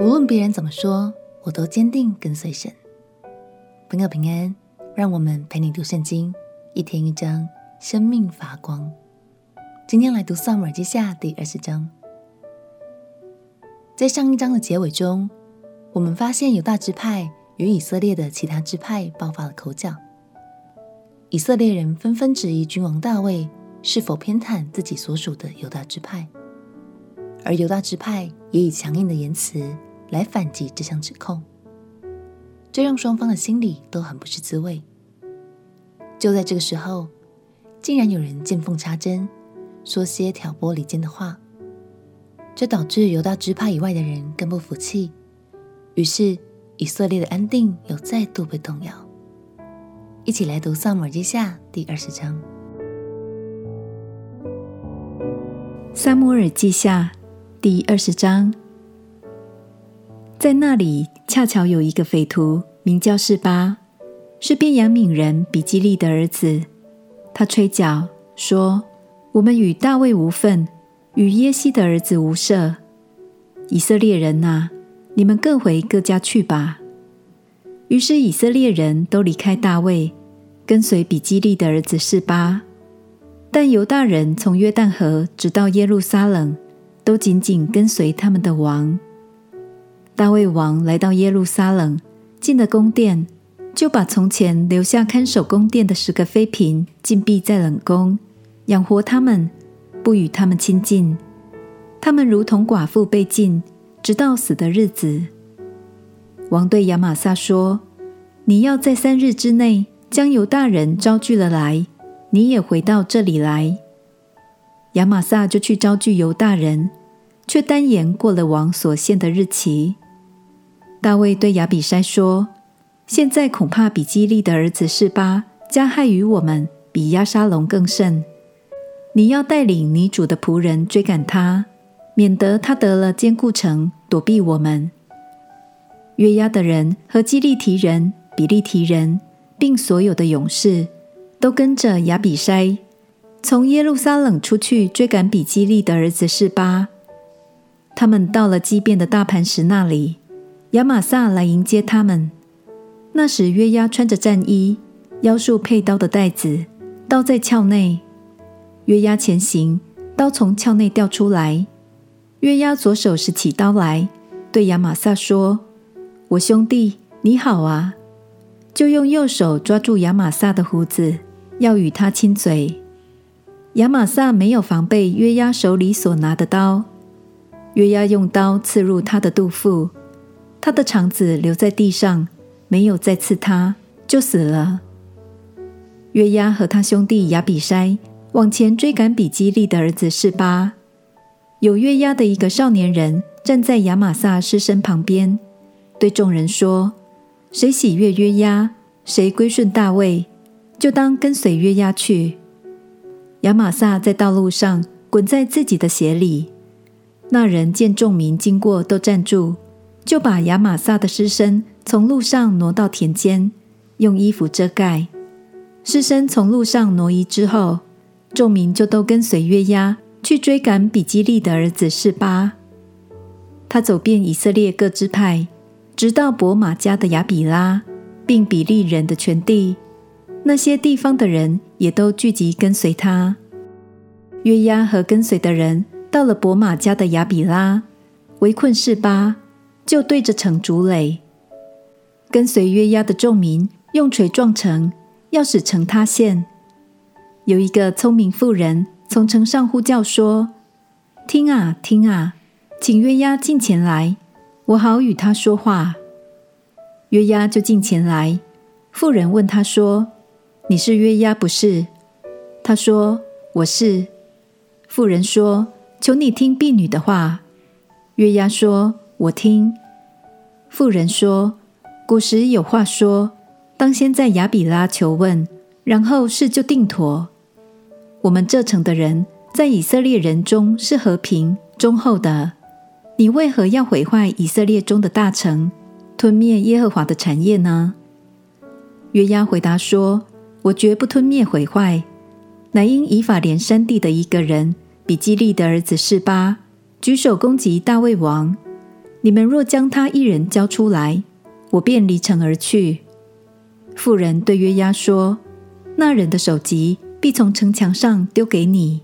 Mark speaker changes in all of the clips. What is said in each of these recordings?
Speaker 1: 无论别人怎么说，我都坚定跟随神。朋友平安，让我们陪你读圣经，一天一章，生命发光。今天来读撒母耳记下第二十章。在上一章的结尾中，我们发现犹大支派与以色列的其他支派爆发了口角。以色列人纷纷质疑君王大卫是否偏袒自己所属的犹大支派，而犹大支派也以强硬的言辞来反击这项指控，这让双方的心里都很不是滋味。就在这个时候，竟然有人见缝插针，说些挑拨离间的话。这导致犹大支派以外的人更不服气，于是以色列的安定又再度被动摇。一起来读《撒母耳记下》第二十章。
Speaker 2: 《撒母耳记下》第二十章，在那里恰巧有一个匪徒，名叫示巴，是便雅悯人比基利的儿子。他吹角说：“我们与大卫无分。”与耶西的儿子无涉，以色列人啊，你们各回各家去吧。于是以色列人都离开大卫，跟随比基利的儿子示巴。但犹大人从约旦河直到耶路撒冷，都紧紧跟随他们的王。大卫王来到耶路撒冷，进了宫殿，就把从前留下看守宫殿的十个妃嫔禁闭在冷宫，养活他们。不与他们亲近，他们如同寡妇被禁，直到死的日子。王对亚玛撒说：“你要在三日之内将犹大人招聚了来，你也回到这里来。”亚玛撒就去招聚犹大人，却单延过了王所限的日期。大卫对亚比筛说：“现在恐怕比基利的儿子示巴加害于我们，比亚沙龙更甚。”你要带领你主的仆人追赶他，免得他得了坚固城，躲避我们。约押的人和基利提人、比利提人，并所有的勇士，都跟着亚比筛，从耶路撒冷出去追赶比基利的儿子示巴。他们到了基遍的大磐石那里，亚玛撒来迎接他们。那时约押穿着战衣，腰束佩刀的带子，刀在鞘内。约押前行，刀从鞘内掉出来。约押左手拾起刀来，对亚玛撒说：“我兄弟，你好啊！”就用右手抓住亚玛撒的胡子，要与他亲嘴。亚玛撒没有防备约押手里所拿的刀，约押用刀刺入他的肚腹，他的肠子留在地上，没有再刺他，就死了。约押和他兄弟亚比筛。往前追赶比基利的儿子示巴，有约押的一个少年人站在亚玛撒尸身旁边，对众人说：“谁喜悦约押，谁归顺大卫，就当跟随约押去。”亚玛撒在道路上滚在自己的血里。那人见众民经过，都站住，就把亚玛撒的尸身从路上挪到田间，用衣服遮盖。尸身从路上挪移之后，众民就都跟随约押去追赶比基利的儿子示巴。他走遍以色列各支派，直到伯玛家的亚比拉，并比利人的全地。那些地方的人也都聚集跟随他。约押和跟随的人到了伯玛家的亚比拉，围困示巴，就对着城竹垒。跟随约押的众民用锤撞城，要使城塌陷。有一个聪明妇人从城上呼叫说：“听啊，听啊，请约押进前来，我好与他说话。”约押就近前来。妇人问他说：“你是约押不是？”他说：“我是。”妇人说：“求你听婢女的话。”约押说：“我听。”妇人说：“古时有话说，当先在亚比拉求问，然后事就定妥。”我们这城的人在以色列人中是和平忠厚的，你为何要毁坏以色列中的大城，吞灭耶和华的产业呢？约押回答说：“我绝不吞灭毁坏，乃因以法莲山地的一个人比基利的儿子示巴举手攻击大卫王，你们若将他一人交出来，我便离城而去。”妇人对约押说：“那人的首级必从城墙上丢给你。”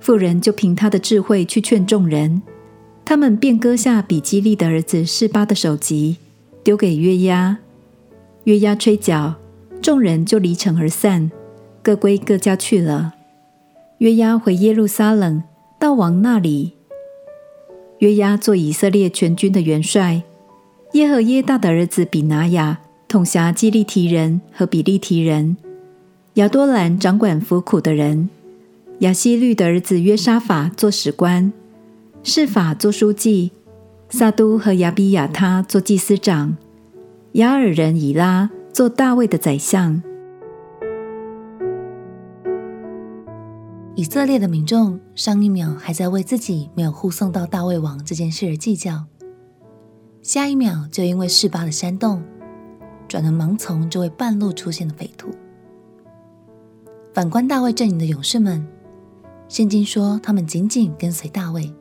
Speaker 2: 妇人就凭他的智慧去劝众人，他们便割下比基利的儿子示巴的首级，丢给约押。约押吹角，众人就离城而散，各归各家去了。约押回耶路撒冷，到王那里。约押做以色列全军的元帅。耶和耶大的儿子比拿雅统辖基利提人和比利提人。亚多兰掌管服苦的人。亚希律的儿子约沙法做史官，示法做书记，撒督和亚比亚他做祭司长，雅尔人以拉做大卫的宰相。
Speaker 1: 以色列的民众上一秒还在为自己没有护送到大卫王这件事而计较，下一秒就因为示巴的煽动，转而盲从这位半路出现的匪徒。反观大卫阵营的勇士们。圣经说，他们紧紧跟随大卫，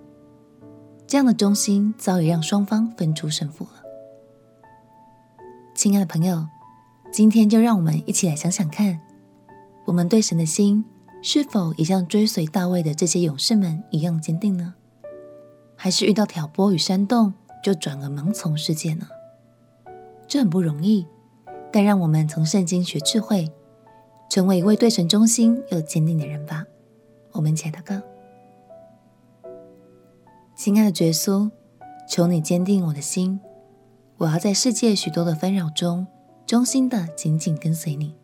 Speaker 1: 这样的忠心早已让双方分出胜负了。亲爱的朋友，今天就让我们一起来想想看，我们对神的心是否也像追随大卫的这些勇士们一样坚定呢？还是遇到挑拨与煽动就转而盲从世界呢？这很不容易，但让我们从圣经学智慧，成为一位对神忠心又坚定的人吧。我们一起祷告，亲爱的耶稣，求你坚定我的心，我要在世界许多的纷扰中，忠心的紧紧跟随你。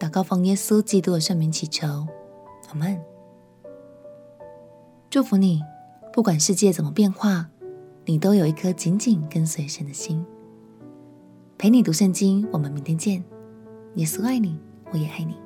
Speaker 1: 祷告奉耶稣基督的圣名祈求，阿门。祝福你，不管世界怎么变化，你都有一颗紧紧跟随神的心。陪你读圣经，我们明天见。耶稣爱你，我也爱你。